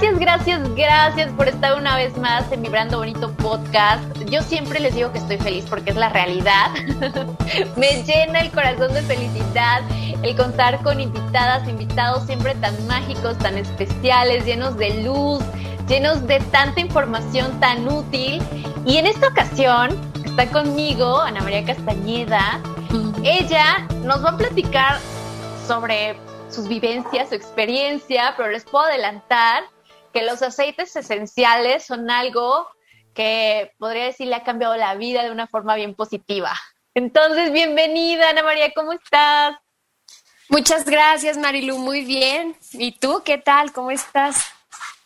Gracias, gracias, gracias por estar una vez más en Vibrando Bonito Podcast. Yo siempre les digo que estoy feliz porque es la realidad. Me llena el corazón de felicidad el contar con invitadas, invitados siempre tan mágicos, tan especiales, llenos de luz, llenos de tanta información tan útil. Y en esta ocasión está conmigo Ana María Castañeda. Ella nos va a platicar sobre sus vivencias, su experiencia, pero les puedo adelantar que los aceites esenciales son algo que podría decir le ha cambiado la vida de una forma bien positiva. Entonces, bienvenida, Ana María, ¿cómo estás? Muchas gracias, Marilu, muy bien. ¿Y tú qué tal? ¿Cómo estás?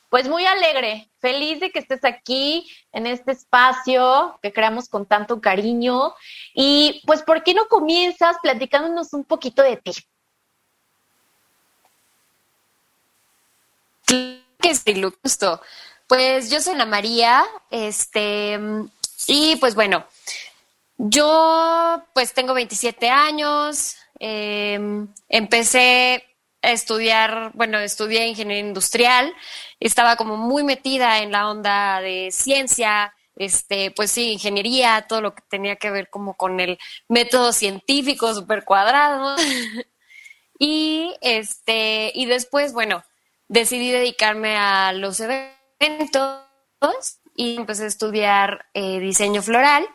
Pues muy alegre, feliz de que estés aquí en este espacio que creamos con tanto cariño. Y pues, ¿por qué no comienzas platicándonos un poquito de ti? Que sí, gusto. Pues yo soy Ana María, este, y pues bueno, yo pues tengo 27 años, em, empecé a estudiar, bueno, estudié ingeniería industrial, estaba como muy metida en la onda de ciencia, este, pues sí, ingeniería, todo lo que tenía que ver como con el método científico super cuadrado. y este, y después, bueno, decidí dedicarme a los eventos y empecé a estudiar eh, diseño floral.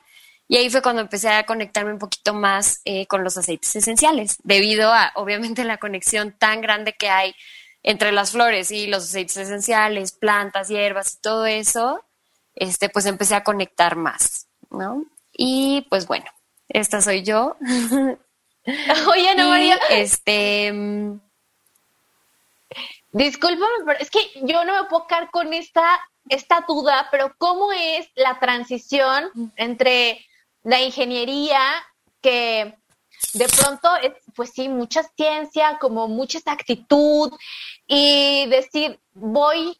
Y ahí fue cuando empecé a conectarme un poquito más eh, con los aceites esenciales, debido a, obviamente, la conexión tan grande que hay entre las flores y los aceites esenciales, plantas, hierbas y todo eso, este, pues empecé a conectar más, ¿no? Y pues bueno, esta soy yo. Oye, Ana María. Este. Mm, Discúlpame, pero es que yo no me puedo quedar con esta, esta duda, pero ¿cómo es la transición entre la ingeniería que de pronto es, pues sí, mucha ciencia, como mucha actitud y decir, voy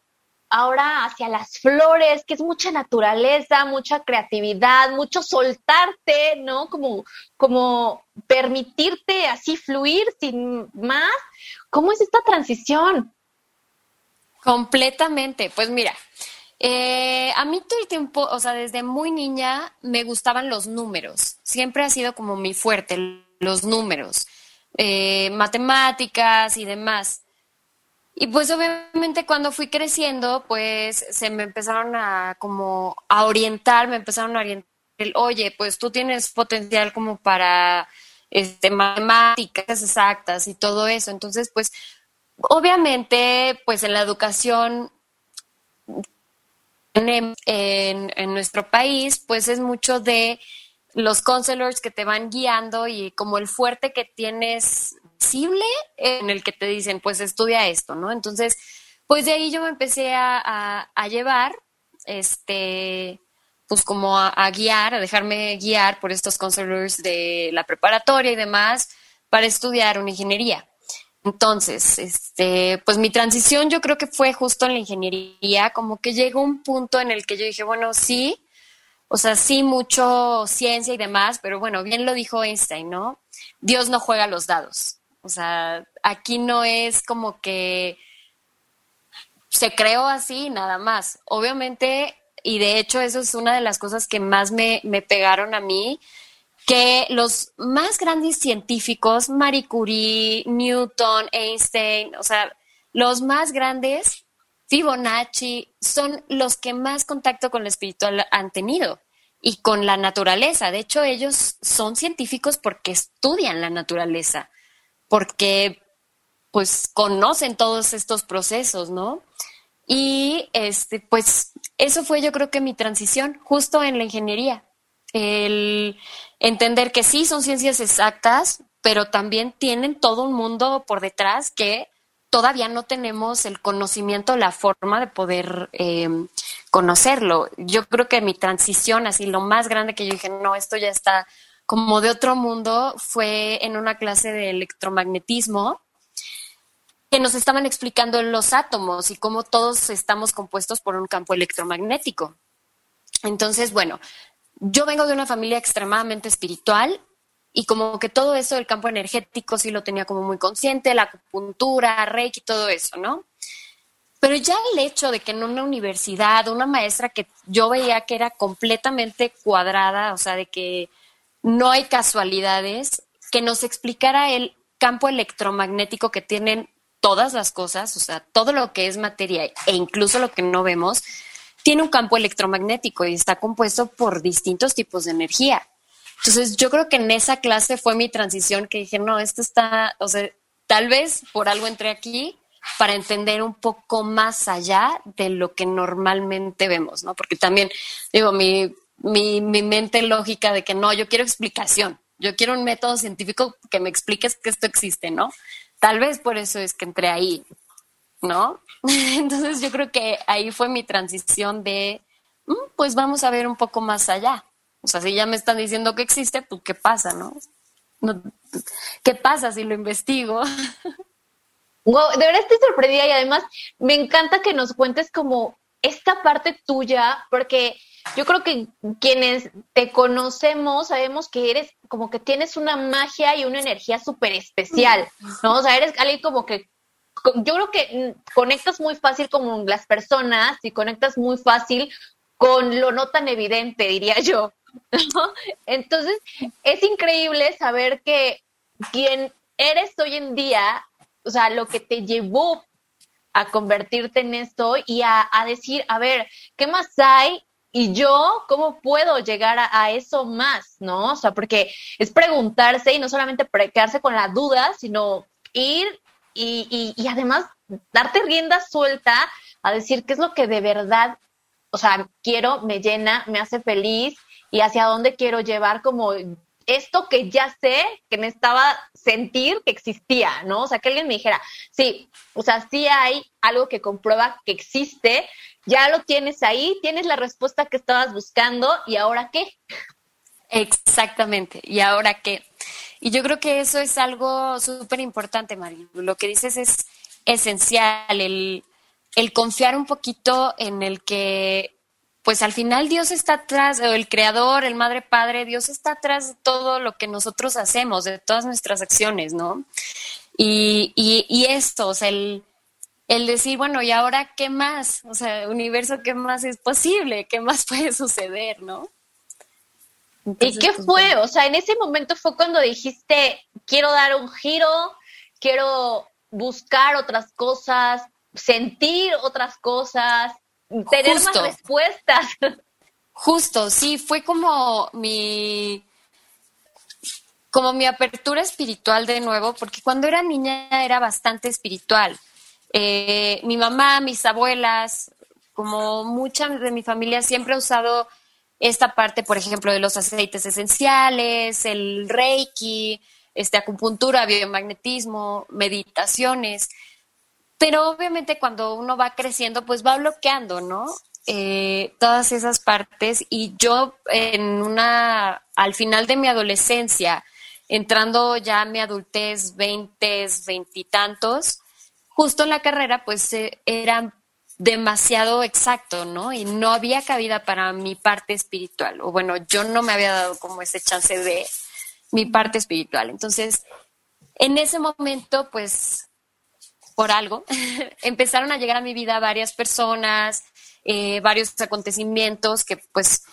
ahora hacia las flores, que es mucha naturaleza, mucha creatividad, mucho soltarte, ¿no? Como, como permitirte así fluir sin más. ¿Cómo es esta transición? Completamente. Pues mira, eh, a mí todo el tiempo, o sea, desde muy niña me gustaban los números. Siempre ha sido como mi fuerte, los números, eh, matemáticas y demás. Y pues obviamente cuando fui creciendo, pues se me empezaron a como a orientar, me empezaron a orientar, el, oye, pues tú tienes potencial como para este, matemáticas exactas y todo eso. Entonces, pues Obviamente, pues en la educación en, en, nuestro país, pues es mucho de los counselors que te van guiando y como el fuerte que tienes visible en el que te dicen, pues estudia esto, ¿no? Entonces, pues de ahí yo me empecé a, a, llevar, este, pues como a, a, guiar, a dejarme guiar por estos counselors de la preparatoria y demás para estudiar una ingeniería. Entonces, este, pues mi transición yo creo que fue justo en la ingeniería, como que llegó un punto en el que yo dije, bueno, sí, o sea, sí mucho ciencia y demás, pero bueno, bien lo dijo Einstein, ¿no? Dios no juega los dados. O sea, aquí no es como que se creó así, nada más. Obviamente, y de hecho eso es una de las cosas que más me, me pegaron a mí, que los más grandes científicos, Marie Curie, Newton, Einstein, o sea, los más grandes, Fibonacci, son los que más contacto con lo espiritual han tenido y con la naturaleza. De hecho, ellos son científicos porque estudian la naturaleza, porque pues conocen todos estos procesos, ¿no? Y este, pues eso fue yo creo que mi transición justo en la ingeniería El entender que sí son ciencias exactas, pero también tienen todo un mundo por detrás que todavía no tenemos el conocimiento, la forma de poder em, conocerlo. Yo creo que mi transición, así lo más grande que yo dije, no, esto ya está como de otro mundo, fue en una clase de electromagnetismo que nos estaban explicando los átomos y cómo todos estamos compuestos por un campo electromagnético. Entonces, bueno, yo vengo de una familia extremadamente espiritual y como que todo eso del campo energético sí lo tenía como muy consciente, la acupuntura, reiki, todo eso, ¿no? Pero ya el hecho de que en una universidad, una maestra que yo veía que era completamente cuadrada, o sea, de que no hay casualidades, que nos explicara el campo electromagnético que tienen todas las cosas, o sea, todo lo que es materia e incluso lo que no vemos, tiene un campo electromagnético y está compuesto por distintos tipos de energía. Entonces, yo creo que en esa clase fue mi transición que dije, no, esto está, o sea, tal vez por algo entré aquí para entender un poco más allá de lo que normalmente vemos, ¿no? Porque también, digo, mi, mi, mi mente lógica de que no, yo quiero explicación, yo quiero un método científico que me explique que esto existe, ¿no? Tal vez por eso es que entré ahí, ¿no? Entonces yo creo que ahí fue mi transición de, mm, pues vamos a ver un poco más allá. O sea, si ya me están diciendo que existe, pues ¿qué pasa, no? ¿Qué pasa si lo investigo? Wow, de verdad estoy sorprendida y además me encanta que nos cuentes como esta parte tuya, porque yo creo que quienes te conocemos sabemos que eres como que tienes una magia y una energía súper especial, ¿no? O sea, eres alguien como que yo creo que conectas muy fácil con las personas y conectas muy fácil con lo no tan evidente, diría yo. Entonces, es increíble saber que quien eres hoy en día, o sea, lo que te llevó a convertirte en esto y a, a decir, a ver, ¿qué más hay y yo, ¿cómo puedo llegar a, eso más? ¿No? O sea, porque es preguntarse y no solamente quedarse con la duda, sino ir y, y, además darte rienda suelta a decir qué es lo que de verdad, o sea, quiero, me llena, me hace feliz y hacia dónde quiero llevar como esto que ya sé que necesitaba sentir que existía, ¿no? O sea, que alguien me dijera, sí, o sea, sí hay algo que comprueba que existe, ya lo tienes ahí, tienes la respuesta que estabas buscando y ahora qué. Exactamente, y ahora qué. Y yo creo que eso es algo súper importante, María. Lo que dices es esencial, el, el confiar un poquito en el que pues al final Dios está atrás, o el creador, el madre padre, Dios está atrás de todo lo que nosotros hacemos, de todas nuestras acciones, ¿no? Y, y, esto, o sea, el, el decir, bueno, ¿y ahora qué más? O sea, universo, ¿qué más es posible? ¿Qué más puede suceder, no? ¿Y qué pues, fue? O sea, en ese momento fue cuando dijiste, quiero dar un giro, quiero buscar otras cosas, sentir otras cosas, tener más respuestas. Justo, sí, fue como mi como mi apertura espiritual de nuevo, porque cuando era niña era bastante espiritual. Eh, mi mamá, mis abuelas, como mucha de mi familia siempre ha usado esta parte, por ejemplo, de los aceites esenciales, el reiki, este, acupuntura, biomagnetismo, meditaciones. Pero obviamente cuando uno va creciendo, pues va bloqueando, ¿no? Eh, todas esas partes. Y yo en una, al final de mi adolescencia, entrando ya a mi adultez, veintes, veintitantos, justo en la carrera, pues eh, era demasiado exacto, ¿no? Y no había cabida para mi parte espiritual. O bueno, yo no me había dado como ese chance de mi parte espiritual. Entonces, en ese momento, pues por algo, empezaron a llegar a mi vida varias personas, eh, varios acontecimientos que pues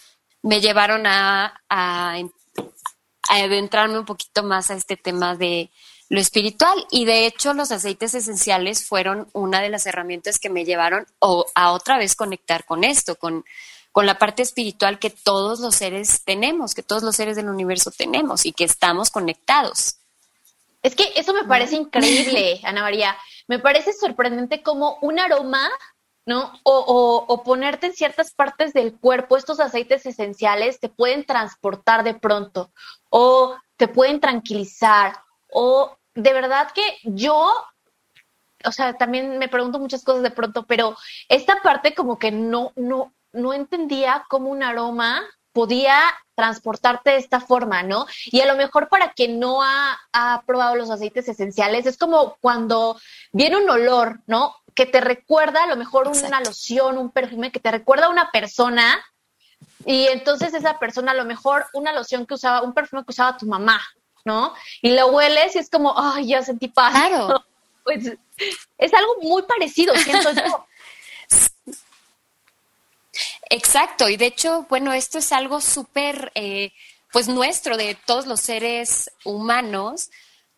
me llevaron a, a, adentrarme un poquito más a este tema de lo espiritual y de hecho los aceites esenciales fueron una de las herramientas que me llevaron a otra vez conectar con esto, con, con la parte espiritual que todos los seres tenemos, que todos los seres del universo tenemos y que estamos conectados. Es que eso me parece increíble, Ana María. Me parece sorprendente como un aroma ¿no? O, o, ponerte en ciertas partes del cuerpo, estos aceites esenciales te pueden transportar de pronto, o te pueden tranquilizar, o de verdad que yo, o sea, también me pregunto muchas cosas de pronto, pero esta parte como que no, no, no entendía cómo un aroma podía transportarte de esta forma, ¿no? Y a lo mejor para quien no ha, probado los aceites esenciales, es como cuando viene un olor, ¿no? Que te recuerda a lo mejor una loción, un perfume, que te recuerda a una persona. Y entonces esa persona, a lo mejor una loción que usaba, un perfume que usaba tu mamá, ¿no? Y lo hueles y es como, ay, ya sentí paz. Claro. Pues es algo muy parecido, siento yo. Exacto, y de hecho, bueno, esto es algo súper, eh, pues nuestro, de todos los seres humanos,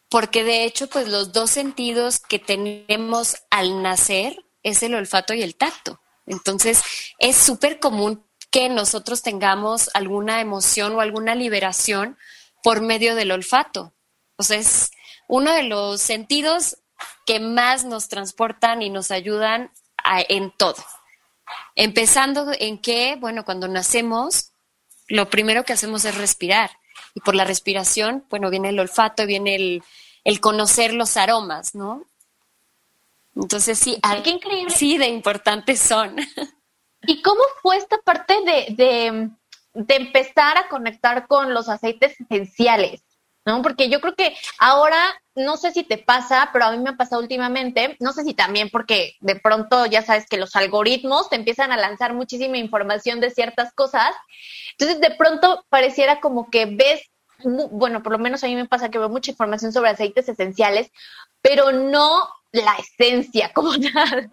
porque de hecho, pues los dos sentidos que tenemos al nacer es el olfato y el tacto. Entonces, es súper común que nosotros tengamos alguna emoción o alguna liberación por medio del olfato. O sea, es uno de los sentidos que más nos transportan y nos ayudan en todo. Empezando en que, bueno, cuando nacemos, lo primero que hacemos es respirar. Y por la respiración, bueno, viene el olfato, viene el, el conocer los aromas, ¿no? Entonces sí, qué increíble. Sí, de importantes son. ¿Y cómo fue esta parte de, de, de empezar a conectar con los aceites esenciales? ¿no? Porque yo creo que ahora, no sé si te pasa, pero a mí me ha pasado últimamente, no sé si también porque de pronto ya sabes que los algoritmos te empiezan a lanzar muchísima información de ciertas cosas, entonces de pronto pareciera como que ves, bueno, por lo menos a mí me pasa que veo mucha información sobre aceites esenciales, pero no la esencia como tal.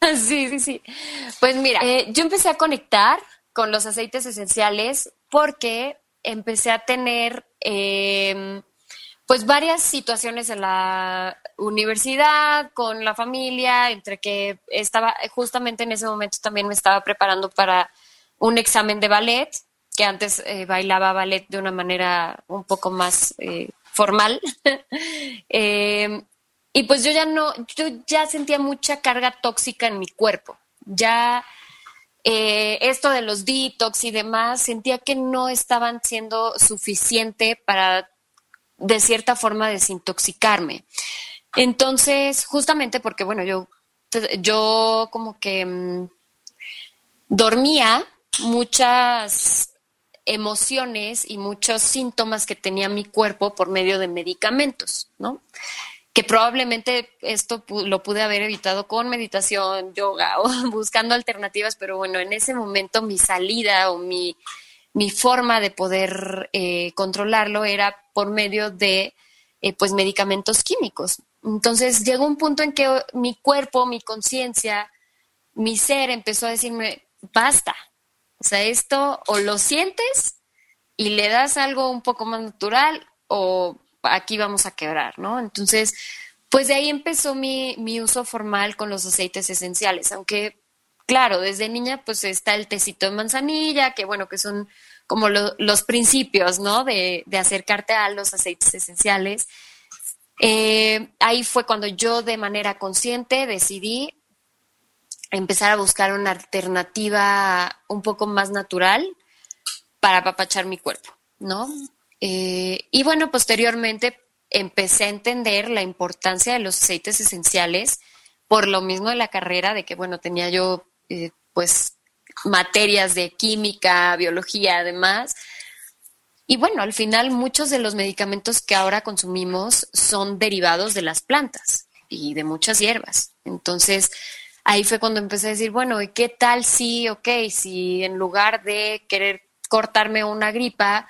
Sí, sí, sí. Pues mira, eh, yo empecé a conectar con los aceites esenciales porque empecé a tener em, pues varias situaciones en la universidad, con la familia, entre que estaba, justamente en ese momento también me estaba preparando para un examen de ballet, que antes eh, bailaba ballet de una manera un poco más eh, formal. Em, y pues yo ya no, yo ya sentía mucha carga tóxica en mi cuerpo. Ya eh, esto de los detox y demás, sentía que no estaban siendo suficiente para, de cierta forma, desintoxicarme. Entonces, justamente porque, bueno, yo, yo como que mm, dormía muchas emociones y muchos síntomas que tenía mi cuerpo por medio de medicamentos, ¿no? Que probablemente esto lo pude haber evitado con meditación, yoga o buscando alternativas, pero bueno, en ese momento mi salida o mi, mi forma de poder eh, controlarlo era por medio de eh, pues medicamentos químicos. Entonces llegó un punto en que mi cuerpo, mi conciencia, mi ser empezó a decirme, basta. O sea, esto o lo sientes y le das algo un poco más natural o aquí vamos a quebrar, ¿no? Entonces, pues de ahí empezó mi, mi uso formal con los aceites esenciales, aunque, claro, desde niña pues está el tecito de manzanilla, que bueno, que son como los principios, ¿no? De, de, acercarte a los aceites esenciales. Eh, ahí fue cuando yo de manera consciente decidí empezar a buscar una alternativa un poco más natural para apapachar mi cuerpo, ¿no? Eh, y bueno, posteriormente empecé a entender la importancia de los aceites esenciales por lo mismo de la carrera, de que, bueno, tenía yo, eh, pues, materias de química, biología, además. Y bueno, al final muchos de los medicamentos que ahora consumimos son derivados de las plantas y de muchas hierbas. Entonces, ahí fue cuando empecé a decir, bueno, ¿y qué tal si, ok, si en lugar de querer cortarme una gripa,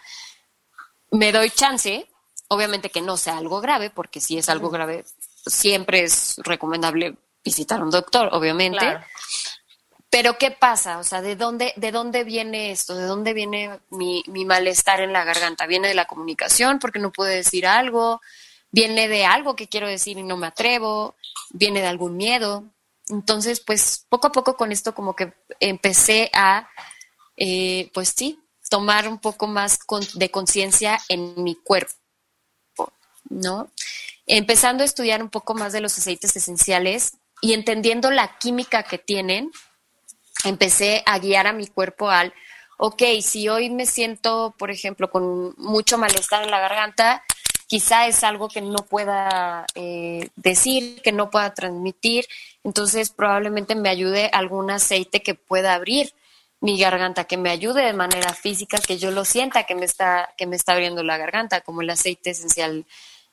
me doy chance, obviamente que no sea algo grave, porque si es algo grave, siempre es recomendable visitar a un doctor, obviamente. Pero ¿qué pasa? O sea, ¿de dónde, ¿de dónde viene esto? ¿De dónde viene mi, mi malestar en la garganta? ¿Viene de la comunicación porque no puedo decir algo? ¿Viene de algo que quiero decir y no me atrevo? ¿Viene de algún miedo? Entonces, pues poco a poco con esto como que empecé a, eh, pues sí, tomar un poco más de conciencia en mi cuerpo, ¿no? Empezando a estudiar un poco más de los aceites esenciales, y entendiendo la química que tienen, empecé a guiar a mi cuerpo al, ok, si hoy me siento, por ejemplo, con mucho malestar en la garganta, quizá es algo que no pueda eh, decir, que no pueda transmitir, entonces probablemente me ayude algún aceite que pueda abrir mi garganta, que me ayude de manera física, que yo lo sienta que me está, que me está abriendo la garganta, como el aceite esencial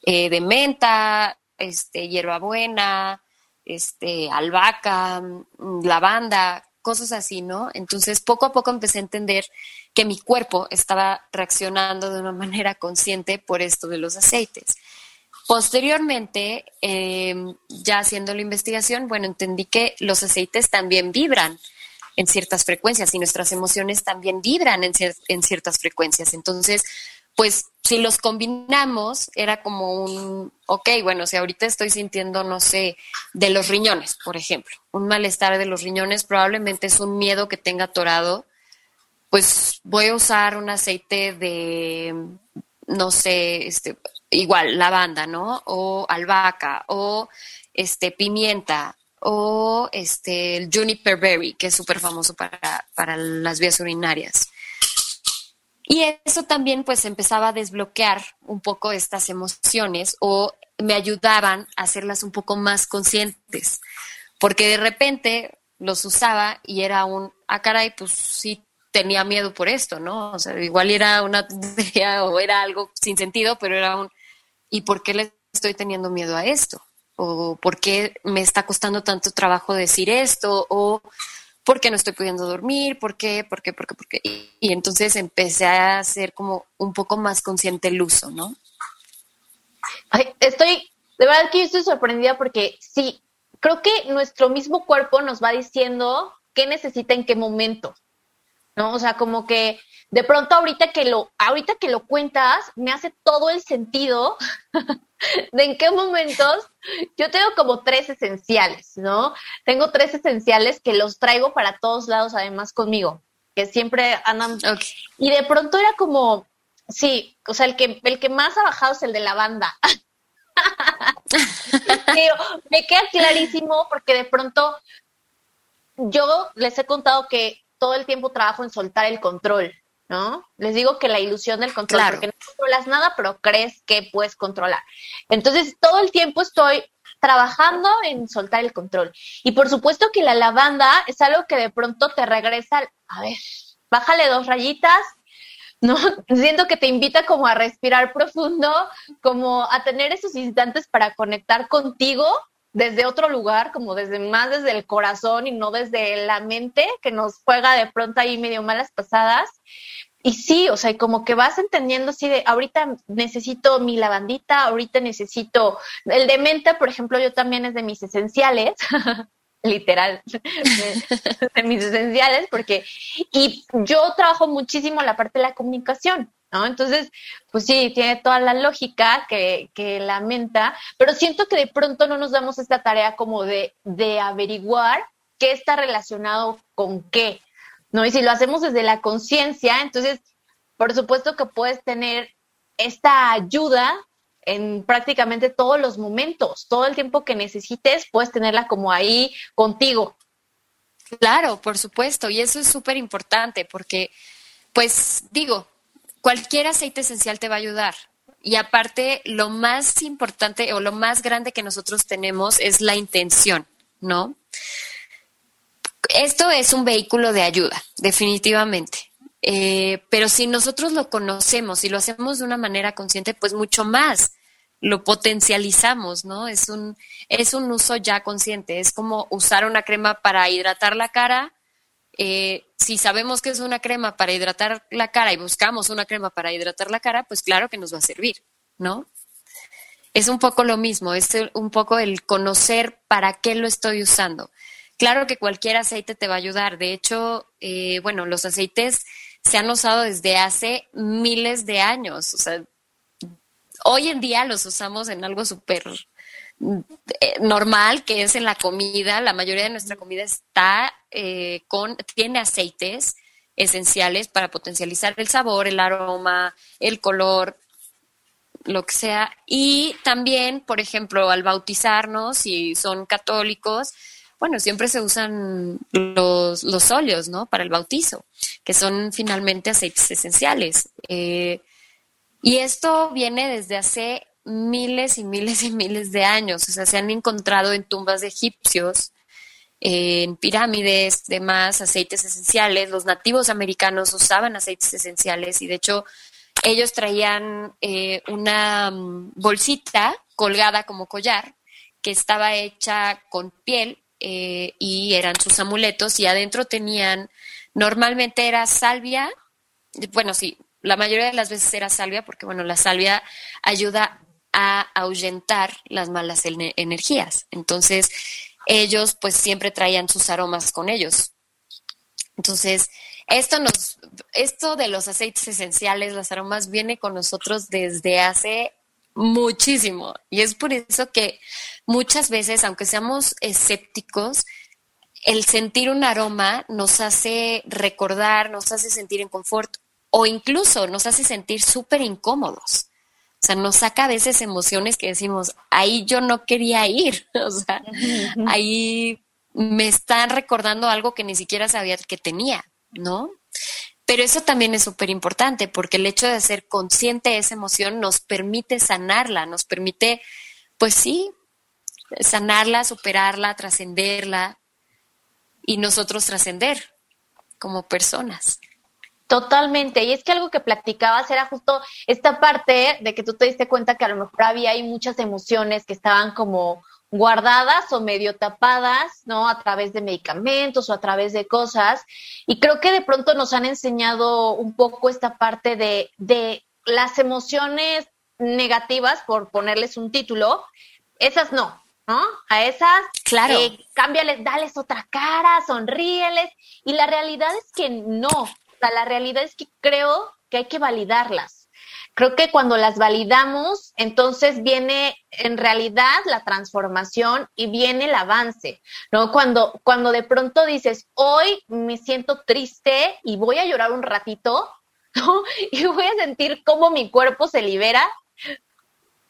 eh, de menta, este, hierbabuena, este, albahaca, mm, lavanda, cosas así, ¿no? Entonces, poco a poco empecé a entender que mi cuerpo estaba reaccionando de una manera consciente por esto de los aceites. Posteriormente, em, ya haciendo la investigación, bueno, entendí que los aceites también vibran en ciertas frecuencias y nuestras emociones también vibran en, en ciertas frecuencias. Entonces, pues si los combinamos, era como un, ok, bueno, si ahorita estoy sintiendo, no sé, de los riñones, por ejemplo, un malestar de los riñones, probablemente es un miedo que tenga atorado, pues voy a usar un aceite de, no sé, este, igual, lavanda, ¿no? O albahaca, o este, pimienta, o este, el juniper berry, que es súper famoso para, para las vías urinarias. Y eso también pues empezaba a desbloquear un poco estas emociones o me ayudaban a hacerlas un poco más conscientes, porque de repente los usaba y era un, ah caray, pues sí tenía miedo por esto, ¿no? O sea, igual era una o era algo sin sentido, pero era un, ¿y por qué le estoy teniendo miedo a esto? ¿O por qué me está costando tanto trabajo decir esto? ¿O ¿por qué no estoy pudiendo dormir? ¿Por qué? ¿Por qué? ¿Por qué? ¿Por qué? Y, entonces empecé a ser como un poco más consciente el uso, ¿no? estoy, de verdad que yo estoy sorprendida porque sí, creo que nuestro mismo cuerpo nos va diciendo qué necesita en qué momento, ¿no? O sea, como que de pronto ahorita que lo, ahorita que lo cuentas, me hace todo el sentido de en qué momentos yo tengo como tres esenciales, ¿no? Tengo tres esenciales que los traigo para todos lados, además conmigo, que siempre andan. Y de pronto era como, sí, o sea, el que, el que más ha bajado es el de la banda. me queda clarísimo porque de pronto yo les he contado que todo el tiempo trabajo en soltar el control, ¿no? Les digo que la ilusión del control, porque no controlas nada, pero crees que puedes controlar. Entonces, todo el tiempo estoy trabajando en soltar el control. Y por supuesto que la lavanda es algo que de pronto te regresa, a ver, bájale dos rayitas, ¿no? Siento que te invita como a respirar profundo, como a tener esos instantes para conectar contigo desde otro lugar, como desde más desde el corazón y no desde la mente que nos juega de pronto ahí medio malas pasadas. Y sí, o sea, como que vas entendiendo así de, ahorita necesito mi lavandita, ahorita necesito, el de menta, por ejemplo, yo también es de mis esenciales, literal, de, mis esenciales, porque, y yo trabajo muchísimo la parte de la comunicación, ¿no? Entonces, pues sí, tiene toda la lógica que, que la menta, pero siento que de pronto no nos damos esta tarea como de, de averiguar qué está relacionado con qué, ¿no? Y si lo hacemos desde la conciencia, entonces, por supuesto que puedes tener esta ayuda en prácticamente todos los momentos, todo el tiempo que necesites, puedes tenerla como ahí contigo. Claro, por supuesto, y eso es súper importante porque, pues digo, cualquier aceite esencial te va a ayudar. Y aparte, lo más importante o lo más grande que nosotros tenemos es la intención, ¿no? Esto es un vehículo de ayuda, definitivamente. Eh, pero si nosotros lo conocemos y lo hacemos de una manera consciente, pues mucho más lo potencializamos, ¿no? Es un, es un uso ya consciente. Es como usar una crema para hidratar la cara. Eh, si sabemos que es una crema para hidratar la cara y buscamos una crema para hidratar la cara, pues claro que nos va a servir, ¿no? Es un poco lo mismo, es un poco el conocer para qué lo estoy usando. Claro que cualquier aceite te va a ayudar. De hecho, eh, bueno, los aceites se han usado desde hace miles de años. O sea, hoy en día los usamos en algo súper normal, que es en la comida. La mayoría de nuestra comida está eh, con, tiene aceites esenciales para potencializar el sabor, el aroma, el color. lo que sea. Y también, por ejemplo, al bautizarnos, si son católicos, bueno, siempre se usan los, los óleos, ¿no? Para el bautizo, que son finalmente aceites esenciales. Eh, y esto viene desde hace miles y miles y miles de años. O sea, se han encontrado en tumbas de egipcios, en pirámides, demás, aceites esenciales. Los nativos americanos usaban aceites esenciales y de hecho ellos traían eh, una mm, bolsita colgada como collar que estaba hecha con piel eh, y eran sus amuletos y adentro tenían, normalmente era salvia, bueno, sí, la mayoría de las veces era salvia porque, bueno, la salvia ayuda a ahuyentar las malas energías. Entonces, ellos pues siempre traían sus aromas con ellos. Entonces, esto nos, esto de los aceites esenciales, las aromas, viene con nosotros desde hace muchísimo. Y es por eso que muchas veces, aunque seamos escépticos, el sentir un aroma nos hace recordar, nos hace sentir en confort o incluso nos hace sentir súper incómodos. O sea, nos saca a veces emociones que decimos, ahí yo no quería ir. O sea, ahí me están recordando algo que ni siquiera sabía que tenía, ¿no? Pero eso también es súper importante porque el hecho de ser consciente de esa emoción nos permite sanarla, nos permite, pues sí, sanarla, superarla, trascenderla y nosotros trascender como personas. Totalmente. Y es que algo que platicabas era justo esta parte de que tú te diste cuenta que a lo mejor había ahí muchas emociones que estaban como guardadas o medio tapadas, ¿no? A través de medicamentos o a través de cosas. Y creo que de pronto nos han enseñado un poco esta parte de, de las emociones negativas, por ponerles un título, esas no, ¿no? A esas, claro. Eh, cámbiales, dales otra cara, sonríeles. Y la realidad es que no. La realidad es que creo que hay que validarlas creo que cuando las validamos, entonces viene en realidad la transformación y viene el avance, ¿no? Cuando, cuando de pronto dices, hoy me siento triste y voy a llorar un ratito, ¿no? Y voy a sentir cómo mi cuerpo se libera,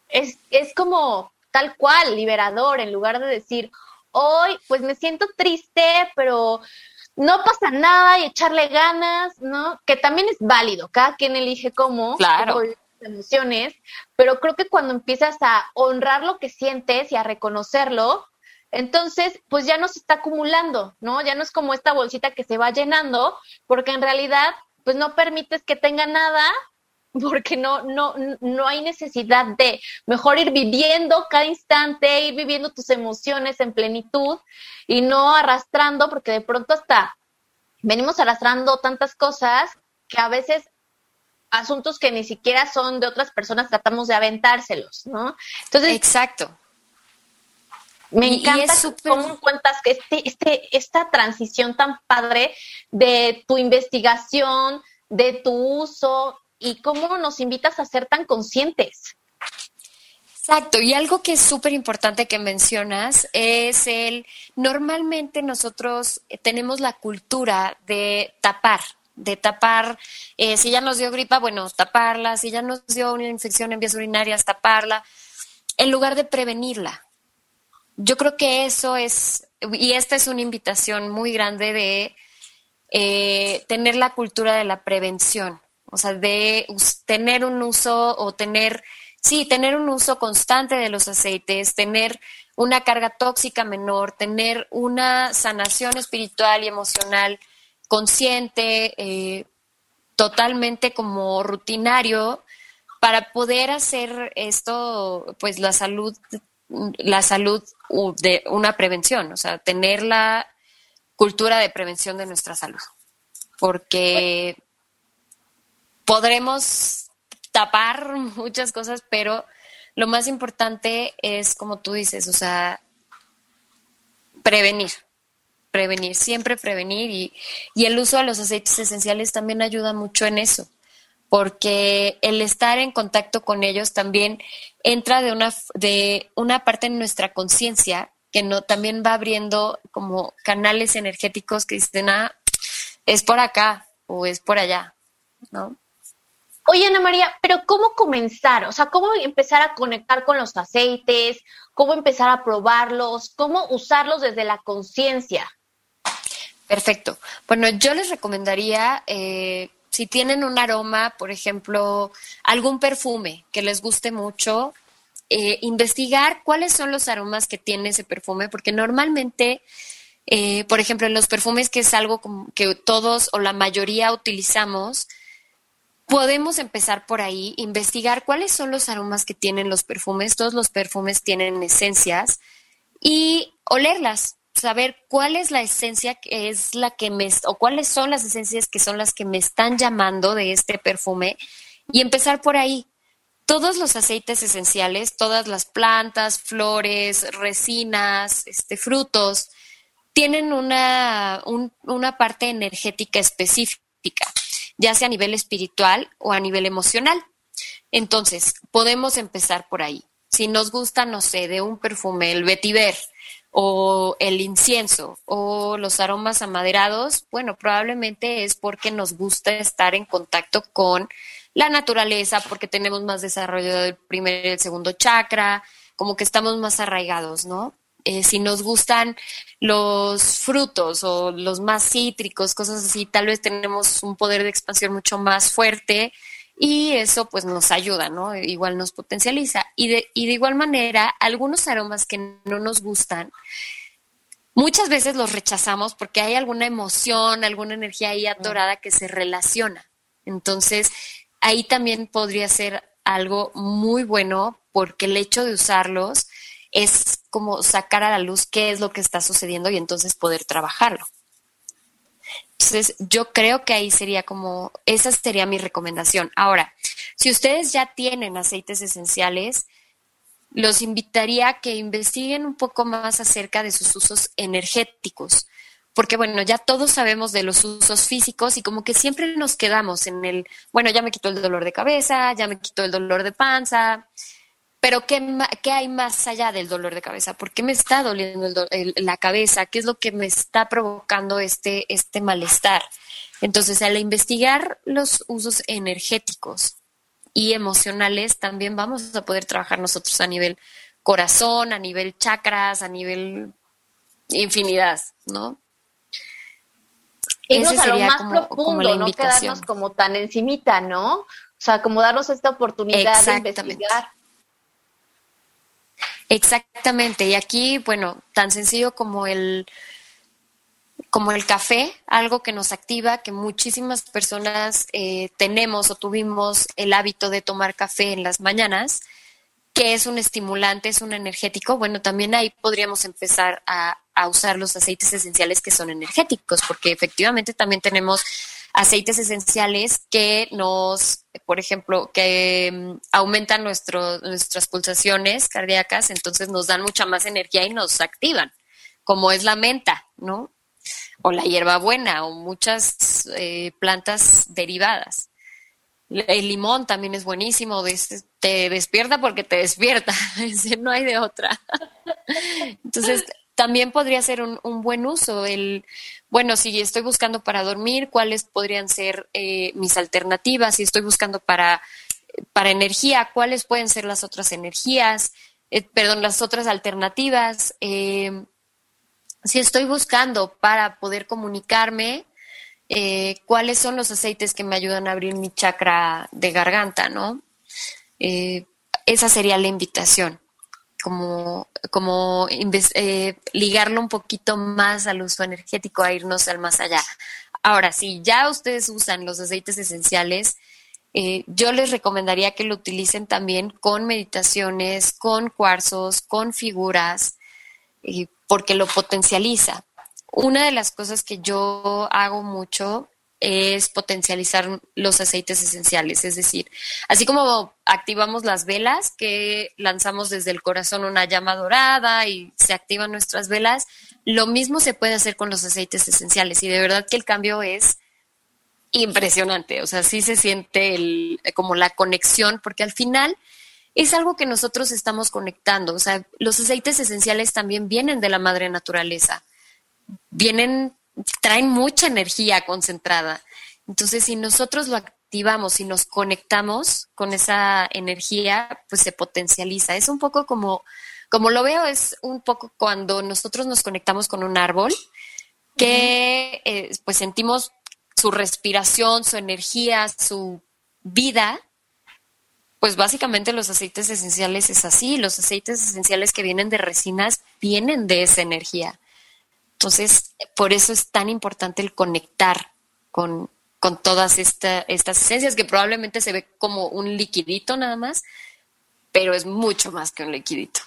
es, es como tal cual, liberador, en lugar de decir, hoy pues me siento triste, pero no pasa nada y echarle ganas, ¿no? Que también es válido, cada quien elige cómo, claro. emociones, pero creo que cuando empiezas a honrar lo que sientes y a reconocerlo, entonces pues ya no se está acumulando, ¿no? Ya no es como esta bolsita que se va llenando, porque en realidad pues no permites que tenga nada porque no, no, no hay necesidad de mejor ir viviendo cada instante, ir viviendo tus emociones en plenitud y no arrastrando, porque de pronto hasta venimos arrastrando tantas cosas que a veces asuntos que ni siquiera son de otras personas tratamos de aventárselos, ¿no? Entonces, exacto. Me encanta cómo cuentas que este, este, esta transición tan padre de tu investigación, de tu uso, y cómo nos invitas a ser tan conscientes. Exacto, y algo que es súper importante que mencionas es el, normalmente nosotros tenemos la cultura de tapar, de tapar, eh, si ya nos dio gripa, bueno, taparla, si ya nos dio una infección en vías urinarias, taparla, en lugar de prevenirla. Yo creo que eso es, y esta es una invitación muy grande de eh, tener la cultura de la prevención o sea, de tener un uso o tener, sí, tener un uso constante de los aceites, tener una carga tóxica menor, tener una sanación espiritual y emocional consciente, eh, totalmente como rutinario, para poder hacer esto, pues la salud, la salud de una prevención, o sea, tener la cultura de prevención de nuestra salud. Porque podremos tapar muchas cosas, pero lo más importante es, como tú dices, o sea, prevenir, prevenir, siempre prevenir y, y el uso de los aceites esenciales también ayuda mucho en eso, porque el estar en contacto con ellos también entra de una, de una parte en nuestra conciencia que no, también va abriendo como canales energéticos que dicen, ah, es por acá o es por allá, ¿no? Oye, Ana María, pero ¿cómo comenzar? O sea, ¿cómo empezar a conectar con los aceites? ¿Cómo empezar a probarlos? ¿Cómo usarlos desde la conciencia? Perfecto. Bueno, yo les recomendaría, eh, si tienen un aroma, por ejemplo, algún perfume que les guste mucho, eh, investigar cuáles son los aromas que tiene ese perfume, porque normalmente, eh, por ejemplo, en los perfumes, que es algo que todos o la mayoría utilizamos, podemos empezar por ahí, investigar cuáles son los aromas que tienen los perfumes. Todos los perfumes tienen esencias y olerlas, saber cuál es la esencia que es la que me, o cuáles son las esencias que son las que me están llamando de este perfume y empezar por ahí. Todos los aceites esenciales, todas las plantas, flores, resinas, este, frutos, tienen una, una parte energética específica ya sea a nivel espiritual o a nivel emocional. Entonces, podemos empezar por ahí. Si nos gusta, no sé, de un perfume, el vetiver o el incienso o los aromas amaderados, bueno, probablemente es porque nos gusta estar en contacto con la naturaleza, porque tenemos más desarrollo del primer y el segundo chakra, como que estamos más arraigados, ¿no? Eh, si nos gustan los frutos o los más cítricos, cosas así, tal vez tenemos un poder de expansión mucho más fuerte y eso pues nos ayuda, ¿no? Igual nos potencializa. Y de, y de igual manera, algunos aromas que no nos gustan, muchas veces los rechazamos porque hay alguna emoción, alguna energía ahí atorada que se relaciona. Entonces, ahí también podría ser algo muy bueno porque el hecho de usarlos es como sacar a la luz qué es lo que está sucediendo y entonces poder trabajarlo. Entonces, yo creo que ahí sería como, esa sería mi recomendación. Ahora, si ustedes ya tienen aceites esenciales, los invitaría a que investiguen un poco más acerca de sus usos energéticos, porque bueno, ya todos sabemos de los usos físicos y como que siempre nos quedamos en el, bueno, ya me quitó el dolor de cabeza, ya me quitó el dolor de panza, pero ¿qué, ¿qué, hay más allá del dolor de cabeza? ¿Por qué me está doliendo la cabeza? ¿Qué es lo que me está provocando este, este malestar? Entonces, al investigar los usos energéticos y emocionales, también vamos a poder trabajar nosotros a nivel corazón, a nivel chakras, a nivel infinidad, ¿no? Irnos a lo más profundo, no quedarnos como tan encimita, ¿no? O sea, como darnos esta oportunidad de investigar. Exactamente, y aquí, bueno, tan sencillo como el como el café, algo que nos activa, que muchísimas personas eh, tenemos o tuvimos el hábito de tomar café en las mañanas, que es un estimulante, es un energético. Bueno, también ahí podríamos empezar a, a usar los aceites esenciales que son energéticos, porque efectivamente también tenemos aceites esenciales que nos, por ejemplo, que mm, aumentan nuestras pulsaciones cardíacas, entonces nos dan mucha más energía y nos activan, como es la menta, ¿no? O la hierbabuena o muchas eh, plantas derivadas. El limón también es buenísimo, te despierta porque te despierta, no hay de otra. Entonces, también podría ser un, buen uso. El, bueno, si estoy buscando para dormir, ¿cuáles podrían ser eh, mis alternativas? Si estoy buscando para, para energía, ¿cuáles pueden ser las otras energías? Eh, perdón, las otras alternativas. Eh, si estoy buscando para poder comunicarme, ¿cuáles son los aceites que me ayudan a abrir mi chakra de garganta, no? esa sería la invitación como, eh, ligarlo un poquito más al uso energético, a irnos al más allá. Ahora, si ya ustedes usan los aceites esenciales, eh, yo les recomendaría que lo utilicen también con meditaciones, con cuarzos, con figuras, eh, porque lo potencializa. Una de las cosas que yo hago mucho es potencializar los aceites esenciales, es decir, así como activamos las velas, que lanzamos desde el corazón una llama dorada y se activan nuestras velas, lo mismo se puede hacer con los aceites esenciales y de verdad que el cambio es impresionante, o sea, sí se siente el, como la conexión, porque al final es algo que nosotros estamos conectando, o sea, los aceites esenciales también vienen de la madre naturaleza, vienen traen mucha energía concentrada Entonces, si nosotros lo activamos y nos conectamos con esa energía, pues se potencializa. Es un poco como, como lo veo, es un poco cuando nosotros nos conectamos con un árbol, que eh, pues sentimos su respiración, su energía, su vida, pues básicamente los aceites esenciales es así, los aceites esenciales que vienen de resinas vienen de esa energía. Entonces, por eso es tan importante el conectar con, con todas estas esencias que probablemente se ve como un liquidito nada más, pero es mucho más que un liquidito.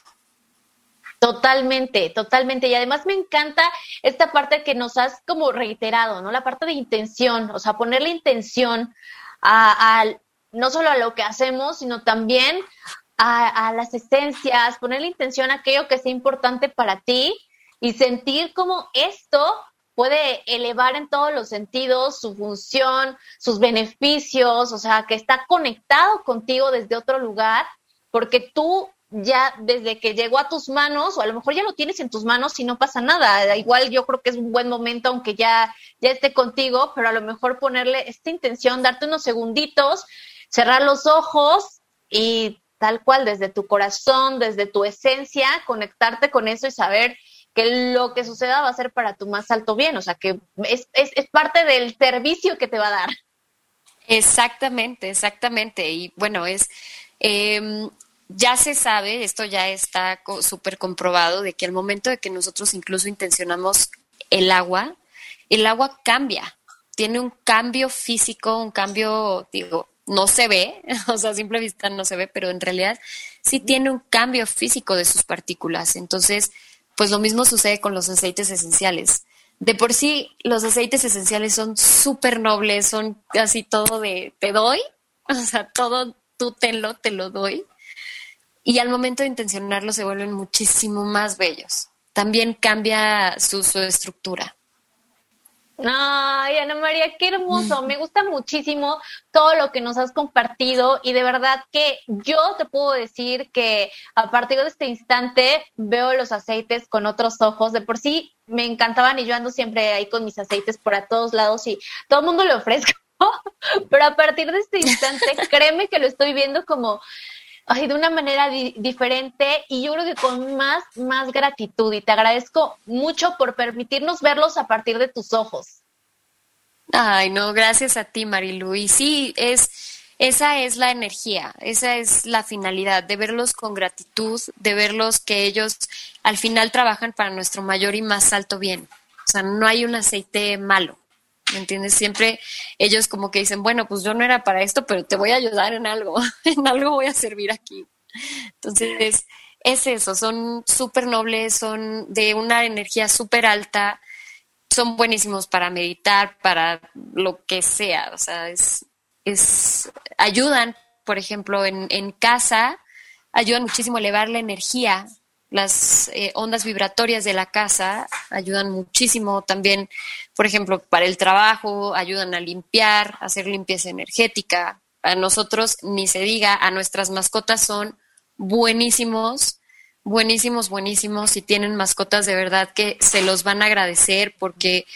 Totalmente, totalmente. Y además me encanta esta parte que nos has como reiterado, ¿no? La parte de intención, o sea, ponerle intención a, no solo a lo que hacemos, sino también a, a las esencias, ponerle intención a aquello que sea importante para ti y sentir como esto puede elevar en todos los sentidos su función, sus beneficios, o sea, que está conectado contigo desde otro lugar, porque tú ya desde que llegó a tus manos, o a lo mejor ya lo tienes en tus manos y no pasa nada. Igual yo creo que es un buen momento, aunque ya, ya esté contigo, pero a lo mejor ponerle esta intención, darte unos segunditos, cerrar los ojos y tal cual desde tu corazón, desde tu esencia, conectarte con eso y saber que lo que suceda va a ser para tu más alto bien, o sea, que es, es, es parte del servicio que te va a dar. Exactamente, exactamente. Y bueno, es... Eh, ya se sabe, esto ya está súper comprobado, de que al momento de que nosotros incluso intencionamos el agua, el agua cambia, tiene un cambio físico, un cambio, digo, no se ve, o sea, a simple vista no se ve, pero en realidad sí tiene un cambio físico de sus partículas. Entonces, pues lo mismo sucede con los aceites esenciales. De por sí, los aceites esenciales son súper nobles, son casi todo de te doy, o sea, todo tú tenlo, te lo doy y al momento de intencionarlo se vuelven muchísimo más bellos. También cambia su, estructura. Ay, Ana María, qué hermoso. Me gusta muchísimo todo lo que nos has compartido y de verdad que yo te puedo decir que a partir de este instante veo los aceites con otros ojos. De por sí me encantaban y yo ando siempre ahí con mis aceites por a todos lados y todo el mundo le ofrezco. Pero a partir de este instante, créeme que lo estoy viendo como ay, de una manera diferente y yo creo que con más, más gratitud. Y te agradezco mucho por permitirnos verlos a partir de tus ojos. Ay, no, gracias a ti, Marilu. Y sí, es, esa es la energía, esa es la finalidad, de verlos con gratitud, de verlos que ellos al final trabajan para nuestro mayor y más alto bien. O sea, no hay un aceite malo. ¿Me entiendes? Siempre ellos como que dicen, bueno, pues yo no era para esto, pero te voy a ayudar en algo, en algo voy a servir aquí. Entonces, es eso, son súper nobles, son de una energía súper alta, son buenísimos para meditar, para lo que sea, o sea, es, es ayudan, por ejemplo, en, en casa, ayudan muchísimo a elevar la energía las eh, ondas vibratorias de la casa ayudan muchísimo también, por ejemplo, para el trabajo, ayudan a limpiar, a hacer limpieza energética. A nosotros, ni se diga, a nuestras mascotas son buenísimos, buenísimos, buenísimos. Si tienen mascotas de verdad que se los van a agradecer porque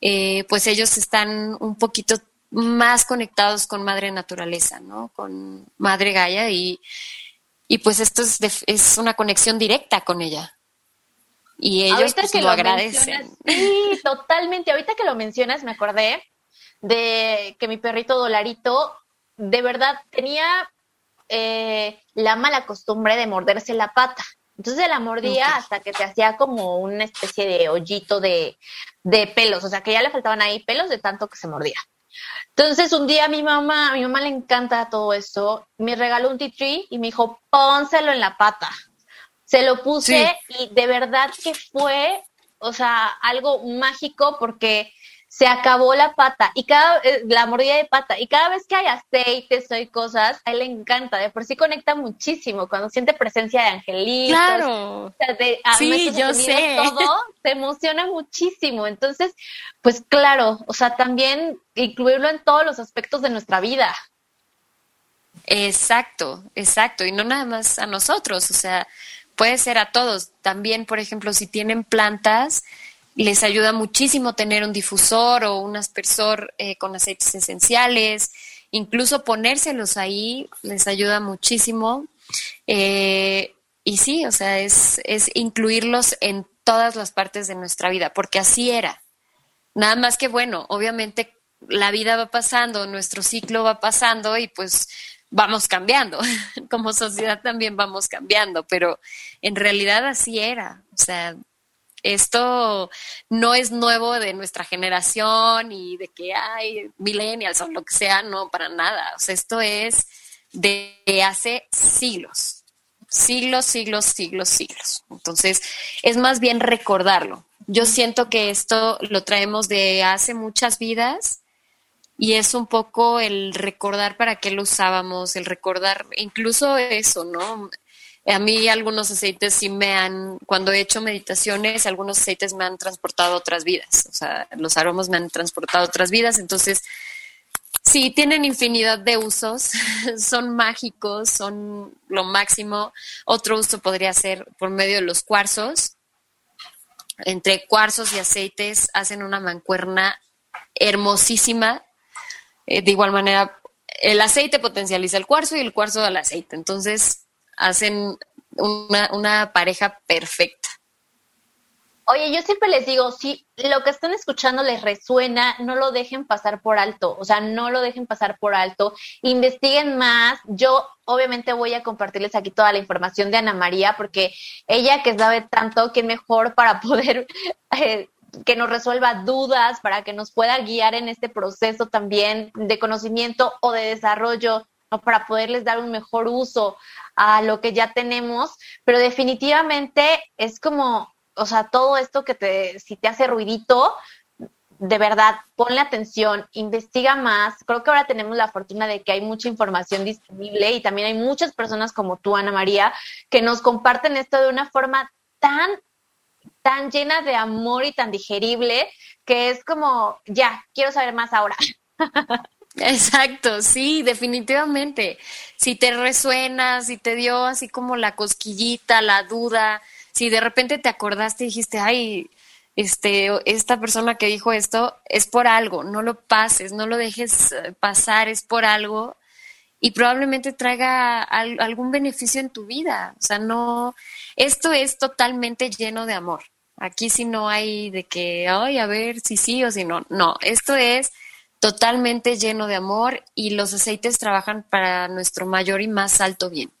eh, pues ellos están un poquito más conectados con madre naturaleza, ¿no? Con madre Gaia y y pues esto es, es una conexión directa con ella. Y ellos pues, lo, agradecen. Sí, totalmente. Ahorita que lo mencionas, me acordé de que mi perrito Dolarito de verdad tenía eh, la mala costumbre de morderse la pata. Entonces la mordía hasta que se hacía como una especie de hoyito de, de pelos, o sea que ya le faltaban ahí pelos de tanto que se mordía. Entonces un día mi mamá, a mi mamá le encanta todo eso, me regaló un tea tree y me dijo, pónselo en la pata. Se lo puse y de verdad que fue, o sea, algo mágico porque se acabó la pata y cada eh, la mordida de pata y cada vez que hay aceites o hay cosas, a él le encanta, de por sí conecta muchísimo cuando siente presencia de angelitos, claro. de, sí, yo sé. todo, se emociona muchísimo. Entonces, pues claro, o sea, también incluirlo en todos los aspectos de nuestra vida. Exacto, exacto, y no nada más a nosotros, o sea, puede ser a todos. También, por ejemplo, si tienen plantas, les ayuda muchísimo tener un difusor o un aspersor eh, con aceites esenciales, incluso ponérselos ahí les ayuda muchísimo. Eh, y sí, o sea, es, es incluirlos en todas las partes de nuestra vida, porque así era. Nada más que bueno, obviamente la vida va pasando, nuestro ciclo va pasando y pues vamos cambiando. Como sociedad también vamos cambiando, pero en realidad así era. O sea, esto no es nuevo de nuestra generación y de que hay millennials o lo que sea, no, para nada. O sea, esto es de hace siglos, siglos, siglos, siglos, siglos. Entonces, es más bien recordarlo. Yo siento que esto lo traemos de hace muchas vidas y es un poco el recordar para qué lo usábamos, el recordar incluso eso, ¿no? A mí algunos aceites sí me han, cuando he hecho meditaciones, algunos aceites me han transportado otras vidas, o sea, los aromas me han transportado otras vidas, entonces sí, tienen infinidad de usos, son mágicos, son lo máximo. Otro uso podría ser por medio de los cuarzos. Entre cuarzos y aceites hacen una mancuerna hermosísima. Eh, de igual manera, el aceite potencializa el cuarzo y el cuarzo al aceite. Entonces, hacen una, una pareja perfecta. Oye, yo siempre les digo, si lo que están escuchando les resuena, no lo dejen pasar por alto, o sea, no lo dejen pasar por alto, investiguen más. Yo obviamente voy a compartirles aquí toda la información de Ana María, porque ella que sabe tanto, que mejor para poder eh, que nos resuelva dudas, para que nos pueda guiar en este proceso también de conocimiento o de desarrollo. Para poderles dar un mejor uso a lo que ya tenemos, pero definitivamente es como, o sea, todo esto que te, si te hace ruidito, de verdad, ponle atención, investiga más. Creo que ahora tenemos la fortuna de que hay mucha información disponible y también hay muchas personas como tú, Ana María, que nos comparten esto de una forma tan, tan llena de amor y tan digerible que es como, ya, quiero saber más ahora. Exacto, sí, definitivamente. Si te resuena, si te dio así como la cosquillita, la duda, si de repente te acordaste y dijiste, ay, este, esta persona que dijo esto es por algo, no lo pases, no lo dejes eh, pasar, es por algo y probablemente traiga algún beneficio en tu vida. O sea, no, esto es totalmente lleno de amor. Aquí sí no hay de que, ay, a ver si sí o si no. No, esto es totalmente lleno de amor y los aceites trabajan para nuestro mayor y más alto bien.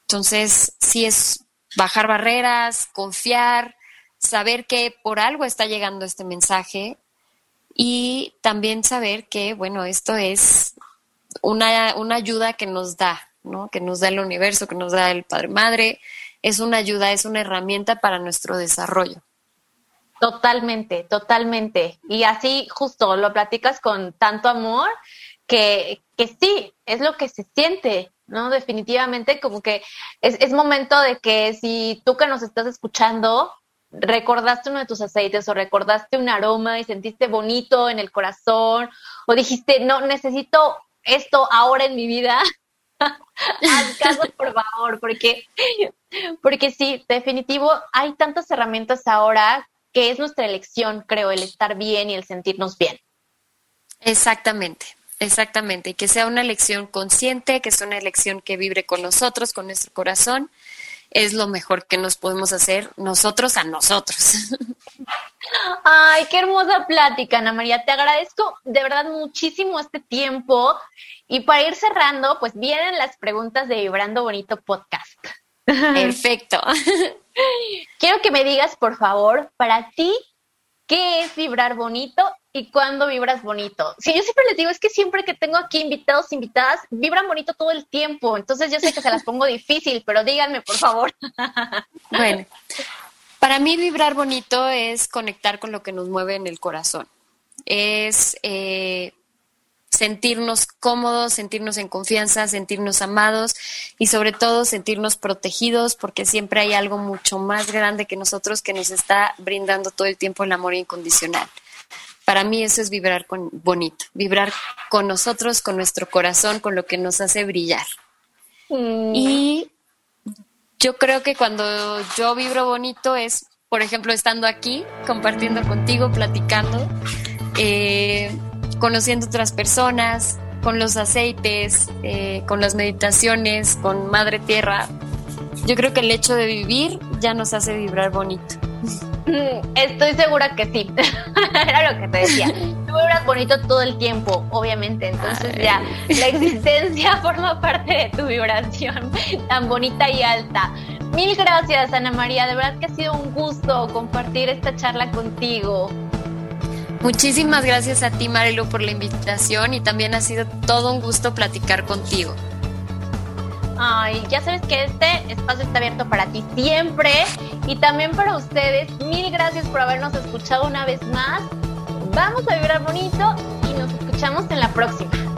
Entonces, sí es bajar barreras, confiar, saber que por algo está llegando este mensaje y también saber que, bueno, esto es una, una ayuda que nos da, ¿no? Que nos da el universo, que nos da el Padre Madre. Es una ayuda, es una herramienta para nuestro desarrollo. Totalmente, totalmente. Y así justo lo platicas con tanto amor que, que sí, es lo que se siente, ¿no? Definitivamente como que es, es momento de que si tú que nos estás escuchando recordaste uno de tus aceites o recordaste un aroma y sentiste bonito en el corazón o dijiste, no, necesito esto ahora en mi vida, caso por favor, porque, porque sí, definitivo, hay tantas herramientas ahora que es nuestra elección, creo, el estar bien y el sentirnos bien. Exactamente, exactamente. Y que sea una elección consciente, que sea una elección que vibre con nosotros, con nuestro corazón, es lo mejor que nos podemos hacer nosotros a nosotros. Ay, qué hermosa plática, Ana María. Te agradezco de verdad muchísimo este tiempo. Y para ir cerrando, pues vienen las preguntas de Vibrando Bonito Podcast. Perfecto. Quiero que me digas, por favor, para ti, ¿qué es vibrar bonito y cuándo vibras bonito? Si yo siempre les digo, es que siempre que tengo aquí invitados, invitadas, vibran bonito todo el tiempo. Entonces yo sé que se las pongo difícil, pero díganme, por favor. Bueno, para mí vibrar bonito es conectar con lo que nos mueve en el corazón. Es eh, sentirnos cómodos, sentirnos en confianza, sentirnos amados y sobre todo sentirnos protegidos porque siempre hay algo mucho más grande que nosotros que nos está brindando todo el tiempo el amor incondicional. Para mí eso es vibrar con bonito, vibrar con nosotros, con nuestro corazón, con lo que nos hace brillar. Mm. Y yo creo que cuando yo vibro bonito es por ejemplo, estando aquí, compartiendo contigo, platicando, eh, conociendo otras personas, con los aceites, eh, con las meditaciones, con Madre Tierra. Yo creo que el hecho de vivir ya nos hace vibrar bonito. Mm, estoy segura que sí. Era lo que te decía. Tú vibras bonito todo el tiempo, obviamente. Entonces ya la existencia forma parte de tu vibración tan bonita y alta. Mil gracias, Ana María. De verdad que ha sido un gusto compartir esta charla contigo. Muchísimas gracias a ti, Marilu, por la invitación y también ha sido todo un gusto platicar contigo. Ay, ya sabes que este espacio está abierto para ti siempre y también para ustedes. Mil gracias por habernos escuchado una vez más. Vamos a vibrar bonito y nos escuchamos en la próxima.